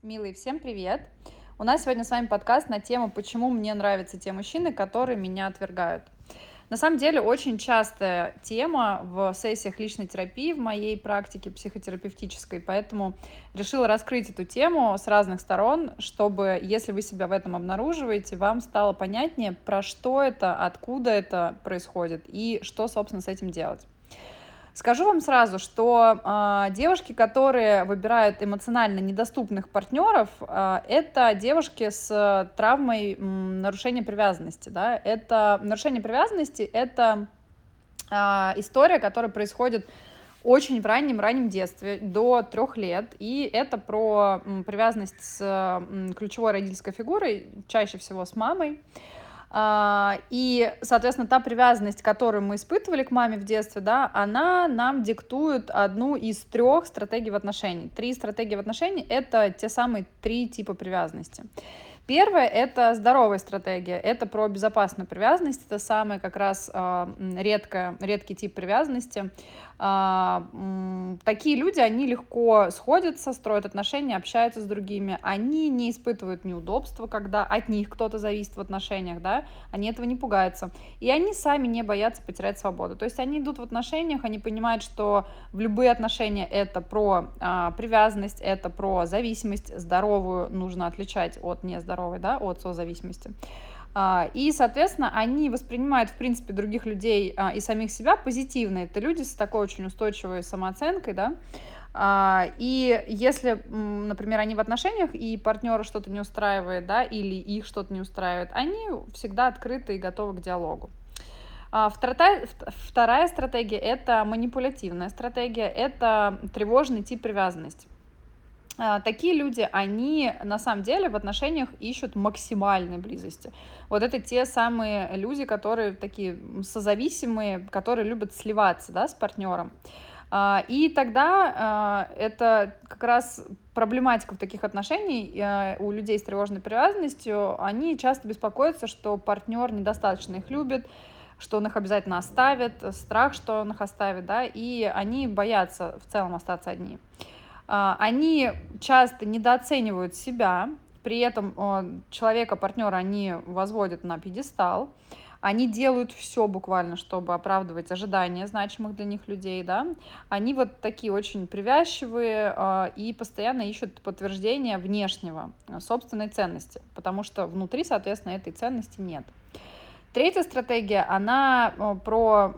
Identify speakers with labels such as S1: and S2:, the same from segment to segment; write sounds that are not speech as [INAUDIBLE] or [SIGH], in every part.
S1: Милые, всем привет! У нас сегодня с вами подкаст на тему, почему мне нравятся те мужчины, которые меня отвергают. На самом деле, очень частая тема в сессиях личной терапии в моей практике психотерапевтической, поэтому решила раскрыть эту тему с разных сторон, чтобы, если вы себя в этом обнаруживаете, вам стало понятнее, про что это, откуда это происходит и что, собственно, с этим делать. Скажу вам сразу, что э, девушки, которые выбирают эмоционально недоступных партнеров, э, это девушки с травмой м, нарушения привязанности. Да? Это нарушение привязанности это э, история, которая происходит очень в раннем раннем детстве, до трех лет, и это про привязанность с ключевой родительской фигурой, чаще всего с мамой. А, и, соответственно, та привязанность, которую мы испытывали к маме в детстве, да, она нам диктует одну из трех стратегий в отношении. Три стратегии в отношении — это те самые три типа привязанности. Первое — это здоровая стратегия, это про безопасную привязанность, это самый как раз э, редкая, редкий тип привязанности. Э, такие люди, они легко сходятся, строят отношения, общаются с другими, они не испытывают неудобства, когда от них кто-то зависит в отношениях, да, они этого не пугаются, и они сами не боятся потерять свободу. То есть они идут в отношениях, они понимают, что в любые отношения это про э, привязанность, это про зависимость здоровую, нужно отличать от нездоровой здоровой, да, от созависимости. А, и, соответственно, они воспринимают, в принципе, других людей а, и самих себя позитивно. Это люди с такой очень устойчивой самооценкой, да. А, и если, например, они в отношениях, и партнера что-то не устраивает, да, или их что-то не устраивает, они всегда открыты и готовы к диалогу. Вторая, вторая стратегия – это манипулятивная стратегия, это тревожный тип привязанности. А, такие люди, они на самом деле в отношениях ищут максимальной близости. Вот это те самые люди, которые такие созависимые, которые любят сливаться да, с партнером. А, и тогда а, это как раз проблематика в таких отношениях у людей с тревожной привязанностью. Они часто беспокоятся, что партнер недостаточно их любит, что он их обязательно оставит, страх, что он их оставит, да, и они боятся в целом остаться одни. А, они часто недооценивают себя, при этом человека, партнера они возводят на пьедестал, они делают все буквально, чтобы оправдывать ожидания значимых для них людей, да, они вот такие очень привязчивые э, и постоянно ищут подтверждения внешнего собственной ценности, потому что внутри, соответственно, этой ценности нет. Третья стратегия, она про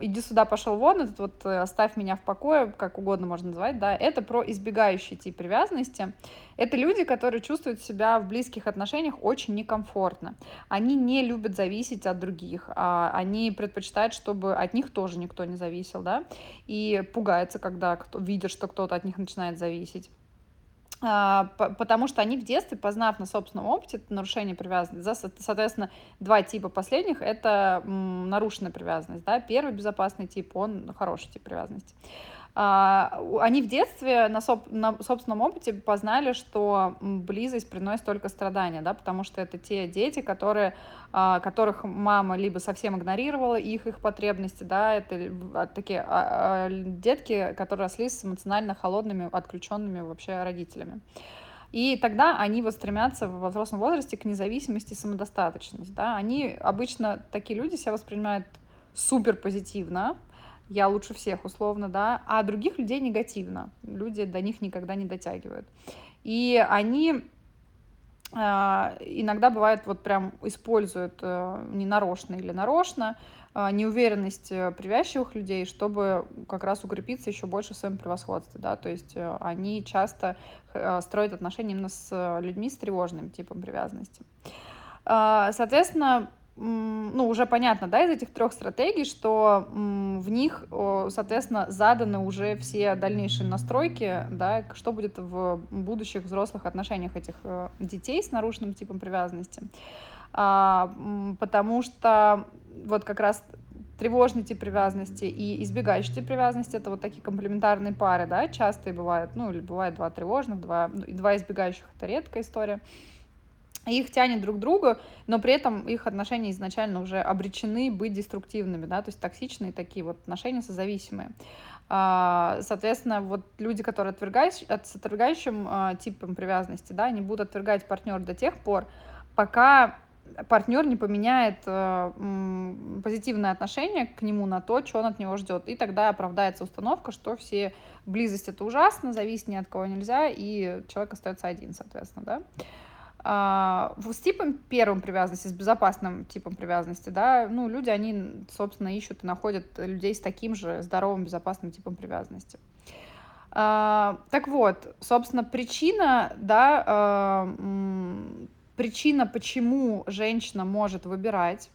S1: иди сюда, пошел вон, этот вот э, оставь меня в покое, как угодно можно назвать, да, это про избегающий тип привязанности. Это люди, которые чувствуют себя в близких отношениях очень некомфортно. Они не любят зависеть от других, а они предпочитают, чтобы от них тоже никто не зависел, да, и пугаются, когда кто, видят, что кто-то от них начинает зависеть. А, потому что они в детстве, познав на собственном опыте нарушение привязанности, соответственно, два типа последних — это нарушенная привязанность. Да? Первый безопасный тип, он хороший тип привязанности. А, они в детстве на, соб, на собственном опыте познали, что близость приносит только страдания, да, потому что это те дети, которые, а, которых мама либо совсем игнорировала их, их потребности, да, это а, такие детки, которые росли с эмоционально холодными, отключенными вообще родителями. И тогда они вот стремятся в взрослом возрасте к независимости и самодостаточности. Да? Они обычно, такие люди себя воспринимают супер позитивно, я лучше всех, условно, да, а других людей негативно. Люди до них никогда не дотягивают. И они э, иногда бывает вот прям используют э, ненарочно или нарочно э, неуверенность э, привязчивых людей, чтобы как раз укрепиться еще больше в своем превосходстве, да, то есть они часто строят отношения именно с людьми с тревожным типом привязанности. Э, соответственно, ну, уже понятно, да, из этих трех стратегий, что в них, соответственно, заданы уже все дальнейшие настройки, да, что будет в будущих взрослых отношениях этих э, детей с нарушенным типом привязанности. А, потому что вот как раз тревожный тип привязанности и избегающий тип привязанности это вот такие комплементарные пары, да, частые бывают, ну, или бывает два тревожных, два, ну, два избегающих, это редкая история. Их тянет друг к другу, но при этом их отношения изначально уже обречены быть деструктивными, да, то есть токсичные такие вот отношения созависимые. А, соответственно, вот люди, которые отвергают, с отвергающим а, типом привязанности, да, они будут отвергать партнера до тех пор, пока партнер не поменяет э, позитивное отношение к нему на то, что он от него ждет. И тогда оправдается установка, что все близость это ужасно, зависеть ни от кого нельзя, и человек остается один, соответственно, да. А, с типом первым привязанности, с безопасным типом привязанности, да, ну, люди, они, собственно, ищут и находят людей с таким же здоровым, безопасным типом привязанности. А, так вот, собственно, причина, да, а, причина, почему женщина может выбирать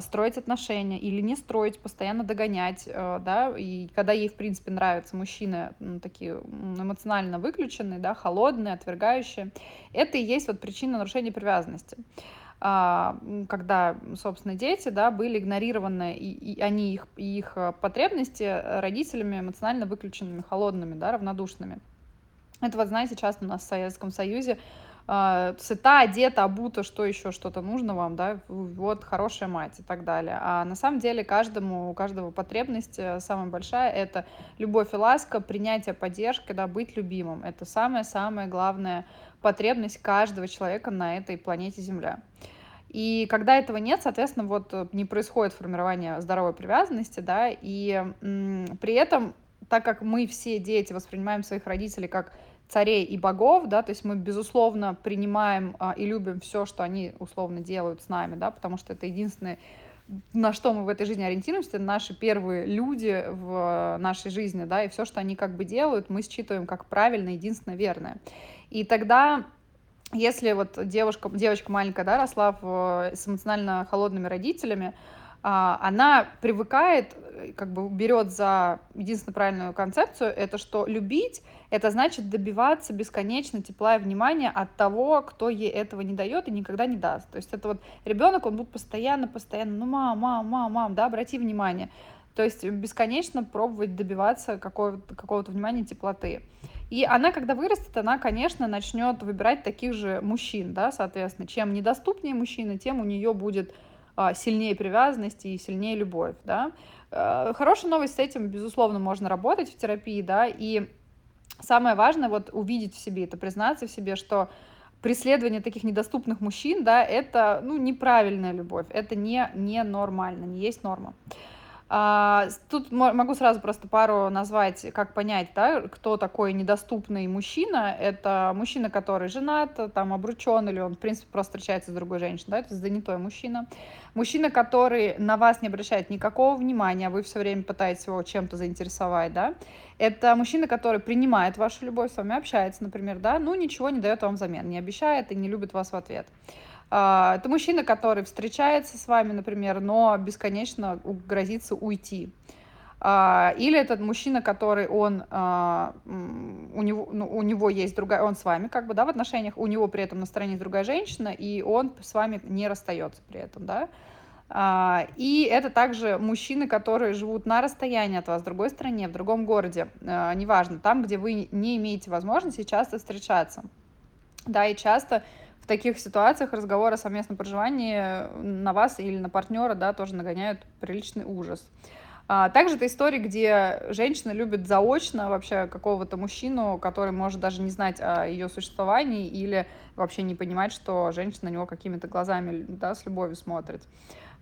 S1: строить отношения или не строить, постоянно догонять, э, да, и когда ей, в принципе, нравятся мужчины такие эмоционально выключенные, да, холодные, отвергающие, это и есть вот причина нарушения привязанности а, когда, собственно, дети, да, были игнорированы, и, и они, их, их э, потребности родителями эмоционально выключенными, холодными, да, равнодушными. Это вот, знаете, часто у нас в Советском Союзе сыта, одета, обута, что еще что-то нужно вам, да, вот хорошая мать и так далее. А на самом деле каждому, у каждого потребность э, самая большая — это любовь и ласка, принятие поддержки, да, быть любимым. Это самая-самая главная потребность каждого человека на этой планете Земля. И когда этого нет, соответственно, вот э, не происходит формирование здоровой привязанности, да, и м, при этом, так как мы все дети воспринимаем своих родителей как царей и богов, да, то есть мы, безусловно, принимаем а, и любим все, что они условно делают с нами, да, потому что это единственное, на что мы в этой жизни ориентируемся, это наши первые люди в нашей жизни, да, и все, что они как бы делают, мы считываем как правильно, единственно верное. И тогда если вот девушка, девочка маленькая, да, росла в, с эмоционально холодными родителями, а, она привыкает, э, как бы берет за единственно правильную концепцию, это что любить, это значит добиваться бесконечно тепла и внимания от того, кто ей этого не дает и никогда не даст. То есть это вот ребенок, он будет постоянно, постоянно, ну мам, мам, мам, мам, да, обрати внимание. То есть бесконечно пробовать добиваться какого-то какого внимания, теплоты. И она, когда вырастет, она, конечно, начнет выбирать таких же мужчин, да, соответственно. Чем недоступнее мужчина, тем у нее будет а, сильнее привязанность и сильнее любовь, да. Э, хорошая новость с этим, безусловно, можно работать в терапии, да, и самое важное вот увидеть в себе это, признаться в себе, что преследование таких недоступных мужчин, да, это, ну, неправильная любовь, это не, не нормально, не есть норма. А, тут могу сразу просто пару назвать, как понять, да, кто такой недоступный мужчина. Это мужчина, который женат, там обручен, или он, в принципе, просто встречается с другой женщиной, да, это занятой мужчина. Мужчина, который на вас не обращает никакого внимания, а вы все время пытаетесь его чем-то заинтересовать, да. Это мужчина, который принимает вашу любовь, с вами общается, например, да, ну ничего не дает вам взамен, не обещает и не любит вас в ответ. А, это мужчина, который встречается с вами, например, но бесконечно грозится уйти. А, или этот мужчина, который он, а, у него, ну, у него есть другая, он с вами как бы, да, в отношениях, у него при этом на стороне другая женщина, и он с вами не расстается при этом, да. И это также мужчины, которые живут на расстоянии от вас, в другой стране, в другом городе, неважно, там, где вы не имеете возможности часто встречаться. Да, и часто таких ситуациях разговоры о совместном проживании на вас или на партнера, да, тоже нагоняют приличный ужас. А, также это история, где женщина любит заочно вообще какого-то мужчину, который может даже не знать о ее существовании или вообще не понимать, что женщина на него какими-то глазами да, с любовью смотрит.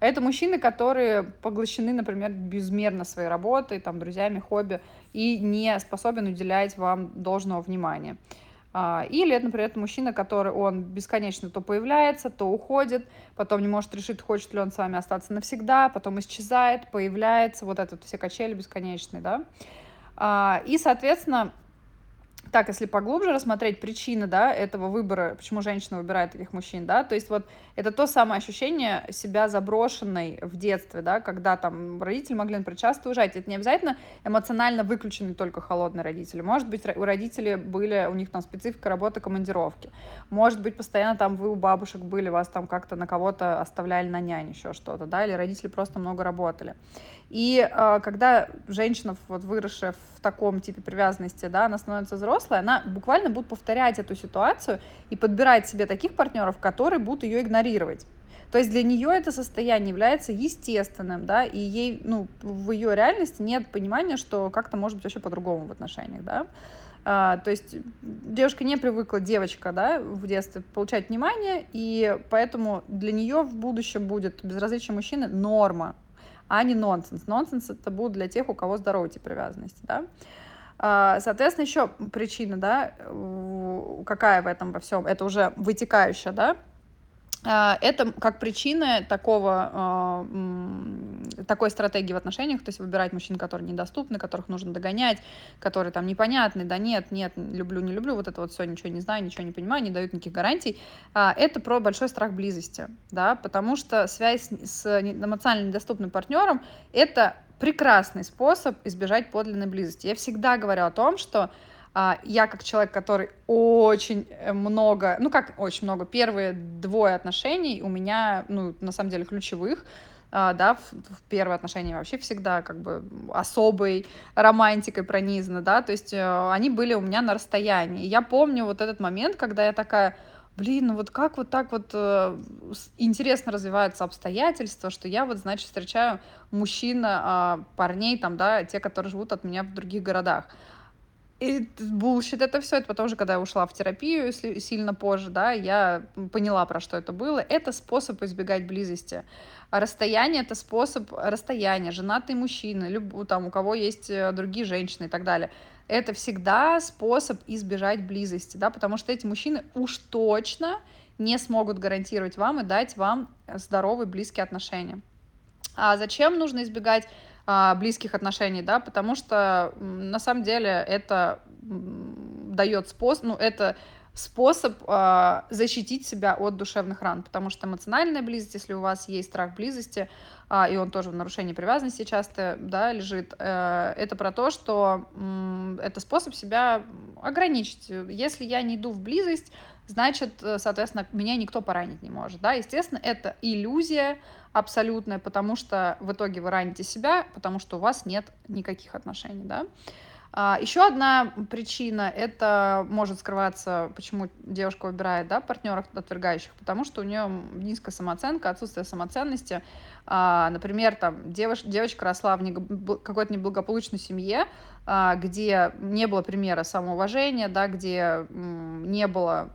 S1: Это мужчины, которые поглощены, например, безмерно своей работой, там, друзьями, хобби, и не способен уделять вам должного внимания. А, или это, например, мужчина, который он бесконечно то появляется, то уходит, потом не может решить, хочет ли он с вами остаться навсегда, потом исчезает, появляется, вот это вот все качели бесконечные, да. А, и, соответственно, так, если поглубже рассмотреть причины, да, этого выбора, почему женщина выбирает таких мужчин, да, то есть вот это то самое ощущение себя заброшенной в детстве, да, когда там родители могли, например, часто уезжать. Это не обязательно эмоционально выключенные только холодные родители. Может быть, у родителей были, у них там специфика работы командировки. Может быть, постоянно там вы у бабушек были, вас там как-то на кого-то оставляли на нянь, еще что-то, да, или родители просто много работали. И э, когда женщина, вот выросшая в таком типе привязанности, да, она становится взрослой, она буквально будет повторять эту ситуацию и подбирать себе таких партнеров, которые будут ее игнорировать. То есть для нее это состояние является естественным, да, и ей, ну, в ее реальности нет понимания, что как-то может быть вообще по-другому в отношениях, да. А, то есть девушка не привыкла, девочка, да, в детстве получать внимание, и поэтому для нее в будущем будет безразличие мужчины норма, а не нонсенс. Нонсенс это будет для тех, у кого здоровые тип привязанности, да. А, соответственно, еще причина, да, какая в этом во всем, это уже вытекающая, да, а, это как причина такого, а, такой стратегии в отношениях, то есть выбирать мужчин, которые недоступны, которых нужно догонять, которые там непонятны, да нет, нет, люблю, не люблю, вот это вот все, ничего не знаю, ничего не понимаю, не дают никаких гарантий. А, это про большой страх близости, да, потому что связь с эмоционально недоступным партнером — это прекрасный способ избежать подлинной близости. Я всегда говорю о том, что а, я как человек, который очень э, много, ну как очень много, первые двое отношений у меня, ну, на самом деле, ключевых, да, в, первые отношения вообще всегда как бы особой романтикой пронизаны, да, то есть э, они были у меня на расстоянии. И я помню вот этот момент, когда я такая, блин, ну вот как вот так вот э, интересно развиваются обстоятельства, что я вот, значит, встречаю мужчин, э, парней там, да, те, которые живут от меня в других городах. И bullshit это все, это потом же, когда я ушла в терапию сильно позже, да, я поняла, про что это было. Это способ избегать близости. А расстояние — это способ расстояния. Женатый мужчина, люб, там, у кого есть э, другие женщины и так далее. Это всегда способ избежать близости, да, потому что эти мужчины уж точно не смогут гарантировать вам и дать вам здоровые близкие отношения. А зачем нужно избегать близких отношений, да, потому что на самом деле это дает способ, ну, это способ э, защитить себя от душевных ран, потому что эмоциональная близость, если у вас есть страх близости, э, и он тоже в нарушении привязанности часто да, лежит, э, это про то, что э, это способ себя ограничить. Если я не иду в близость, значит, э, соответственно, меня никто поранить не может. Да? Естественно, это иллюзия абсолютная, потому что в итоге вы раните себя, потому что у вас нет никаких отношений. Да? А, еще одна причина, это может скрываться, почему девушка выбирает да, партнеров отвергающих, потому что у нее низкая самооценка, отсутствие самоценности. А, например, там, девоч, девочка росла в какой-то неблагополучной семье, а, где не было примера самоуважения, да, где не было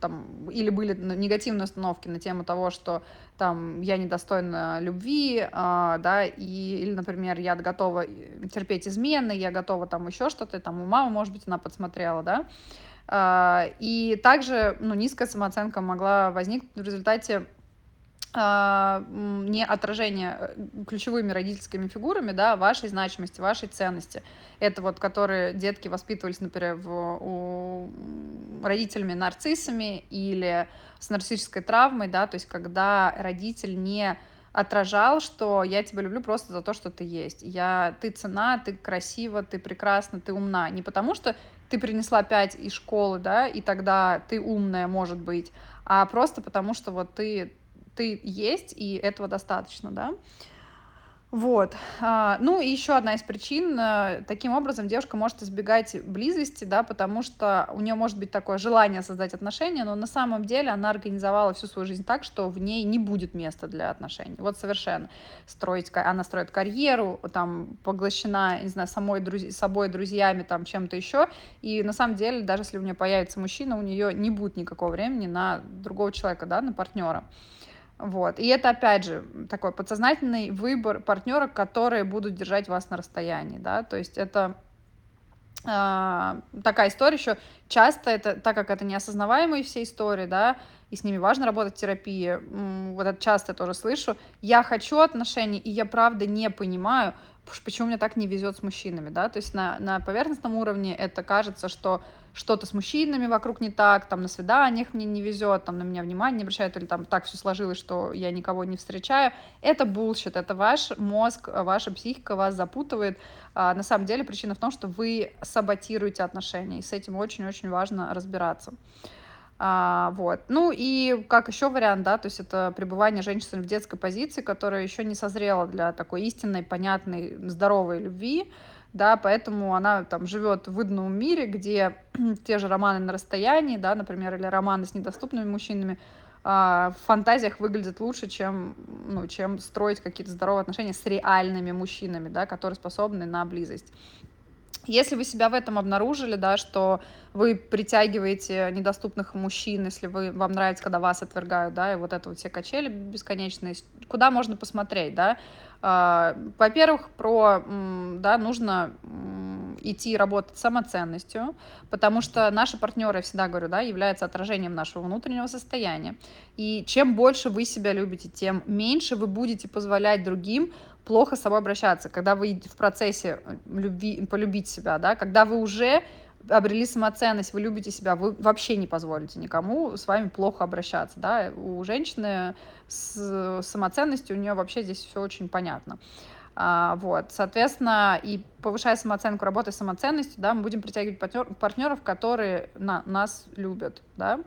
S1: там, или были негативные установки на тему того, что там я недостойна любви, а, да, и, или, например, я готова терпеть измены, я готова там еще что-то, там у мамы, может быть, она подсмотрела, да, а, и также, ну, низкая самооценка могла возникнуть в результате не отражение э, ключевыми родительскими фигурами, да, вашей значимости, вашей ценности. Это вот, которые детки воспитывались, например, в, у родителями нарциссами или с нарциссической травмой, да, то есть когда родитель не отражал, что я тебя люблю просто за то, что ты есть. Я, ты цена, ты красива, ты прекрасна, ты умна. Не потому что ты принесла пять из школы, да, и тогда ты умная, может быть, а просто потому что вот ты ты есть, и этого достаточно, да. Вот. А, ну и еще одна из причин. Э, таким образом девушка может избегать близости, да, потому что у нее может быть такое желание создать отношения, но на самом деле она организовала всю свою жизнь так, что в ней не будет места для отношений. Вот совершенно. Строить, она строит карьеру, там, поглощена, не знаю, самой, друз... собой, друзьями, там, чем-то еще. И на самом деле, даже если у нее появится мужчина, у нее не будет никакого времени на другого человека, да, на партнера. Вот. И это, опять же, такой подсознательный выбор партнера, которые будут держать вас на расстоянии, да, то есть это э, такая история еще часто, это, так как это неосознаваемые все истории, да, и с ними важно работать в терапии, вот это часто тоже слышу, я хочу отношений, и я правда не понимаю, почему мне так не везет с мужчинами, да, то есть на, на поверхностном уровне это кажется, что что-то с мужчинами вокруг не так, там на свиданиях мне не везет, там на меня внимание не обращают, или там так все сложилось, что я никого не встречаю. Это bullshit, это ваш мозг, ваша психика вас запутывает. А, на самом деле причина в том, что вы саботируете отношения, и с этим очень-очень важно разбираться. А, вот. Ну и как еще вариант, да, то есть это пребывание женщины в детской позиции, которая еще не созрела для такой истинной, понятной, здоровой любви, да, поэтому она там живет в выданном мире, где [CLEARS THROAT] те же романы на расстоянии, да, например, или романы с недоступными мужчинами, а, в фантазиях выглядят лучше, чем, ну, чем строить какие-то здоровые отношения с реальными мужчинами, да, которые способны на близость. Если вы себя в этом обнаружили, да, что вы притягиваете недоступных мужчин, если вы, вам нравится, когда вас отвергают, да, и вот это вот все качели бесконечные, куда можно посмотреть, да, а, во-первых, про, да, нужно идти работать самоценностью, потому что наши партнеры, я всегда говорю, да, являются отражением нашего внутреннего состояния. И чем больше вы себя любите, тем меньше вы будете позволять другим плохо с собой обращаться, когда вы в процессе э, любви, полюбить себя, да, когда вы уже обрели самоценность, вы любите себя, вы вообще не позволите никому с вами плохо обращаться, да, у женщины с самоценностью, у нее вообще здесь все очень понятно. А, вот, соответственно, и повышая самооценку, работая с самоценностью, да, мы будем притягивать партнер, партнеров, которые на, нас любят, да.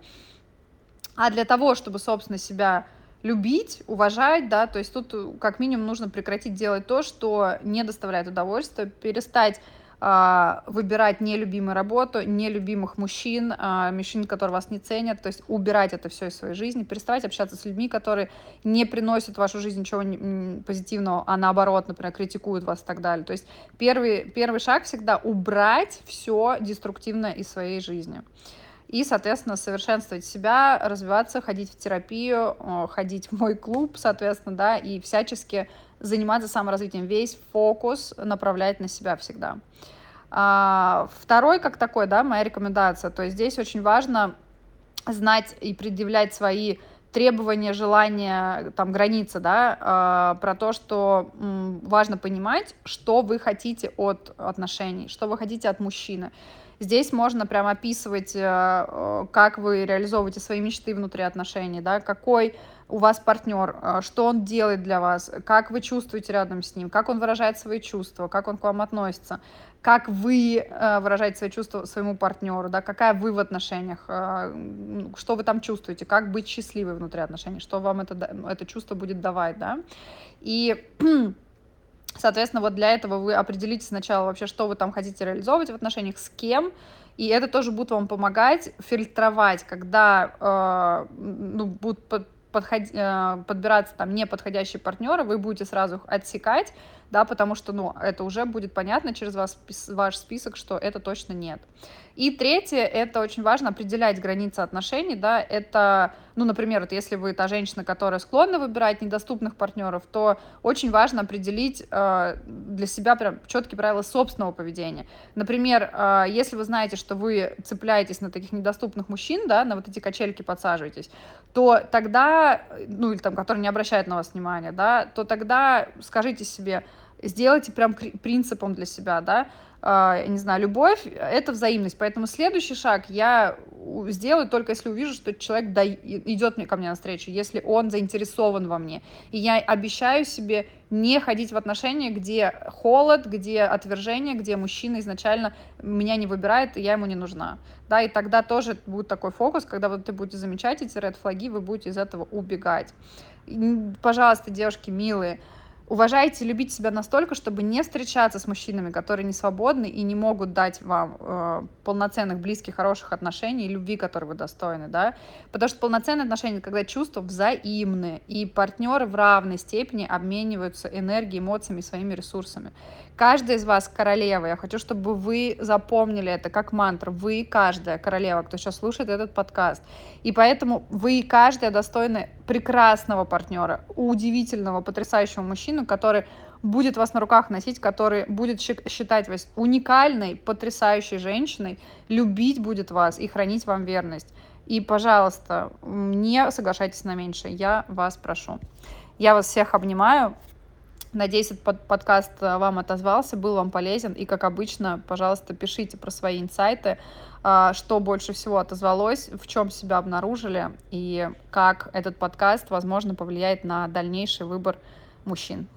S1: А для того, чтобы, собственно, себя любить, уважать, да, то есть тут э, как минимум нужно прекратить делать то, что не доставляет удовольствия, перестать э, выбирать нелюбимую работу, нелюбимых мужчин, э, мужчин, которые вас не ценят, то есть убирать это все из своей жизни, переставать общаться с людьми, которые не приносят в вашу жизнь ничего позитивного, а наоборот, например, критикуют вас и так далее. То есть первый, первый шаг всегда убрать все деструктивное из своей жизни и, соответственно, совершенствовать себя, развиваться, ходить в терапию, ходить в мой клуб, соответственно, да, и всячески заниматься саморазвитием. Весь фокус направлять на себя всегда. А, второй, как такой, да, моя рекомендация, то есть здесь очень важно знать и предъявлять свои требования, желания, там, границы, да, э, про то, что важно понимать, что вы хотите от отношений, что вы хотите от мужчины. Здесь можно прям описывать, э, э, как вы реализовываете свои мечты внутри отношений, да, какой у вас партнер, э, что он делает для вас, как вы чувствуете рядом с ним, как он выражает свои чувства, как он к вам относится, как вы выражаете свои чувства своему партнеру, да, какая вы в отношениях, что вы там чувствуете, как быть счастливой внутри отношений, что вам это, это чувство будет давать, да. И [CLEARS THROAT] Соответственно, вот для этого вы определите сначала вообще, что вы там хотите реализовывать в отношениях, с кем, и это тоже будет вам помогать фильтровать, когда э, ну, будут под, подход, э, подбираться там неподходящие партнеры, вы будете сразу отсекать, да, потому что, ну, это уже будет понятно через вас, ваш список, что это точно нет. И третье, это очень важно определять границы отношений, да, это, ну, например, вот если вы та женщина, которая склонна выбирать недоступных партнеров, то очень важно определить э, для себя прям четкие правила собственного поведения. Например, э, если вы знаете, что вы цепляетесь на таких недоступных мужчин, да, на вот эти качельки подсаживаетесь, то тогда, ну, или там, которые не обращают на вас внимания, да, то тогда скажите себе, сделайте прям принципом для себя, да, я не знаю, любовь — это взаимность. Поэтому следующий шаг я сделаю только если увижу, что человек идет ко мне навстречу, если он заинтересован во мне. И я обещаю себе не ходить в отношения, где холод, где отвержение, где мужчина изначально меня не выбирает, и я ему не нужна. Да, и тогда тоже будет такой фокус, когда вот ты будете замечать эти ред-флаги, вы будете из этого убегать. Пожалуйста, девушки милые, уважайте, любите себя настолько, чтобы не встречаться с мужчинами, которые не свободны и не могут дать вам э, полноценных, близких, хороших отношений и любви, которые вы достойны, да, потому что полноценные отношения, когда чувства взаимны, и партнеры в равной степени обмениваются энергией, эмоциями, своими ресурсами. Каждая из вас королева. Я хочу, чтобы вы запомнили это как мантру. Вы каждая королева, кто сейчас слушает этот подкаст. И поэтому вы каждая достойны прекрасного партнера, удивительного, потрясающего мужчину, который будет вас на руках носить, который будет считать вас уникальной, потрясающей женщиной, любить будет вас и хранить вам верность. И, пожалуйста, не соглашайтесь на меньшее, я вас прошу. Я вас всех обнимаю. Надеюсь, этот подкаст э, вам отозвался, был вам полезен. И, как обычно, пожалуйста, пишите про свои инсайты, а, что больше всего отозвалось, в чем себя обнаружили и как этот подкаст, возможно, повлияет на дальнейший выбор мужчин.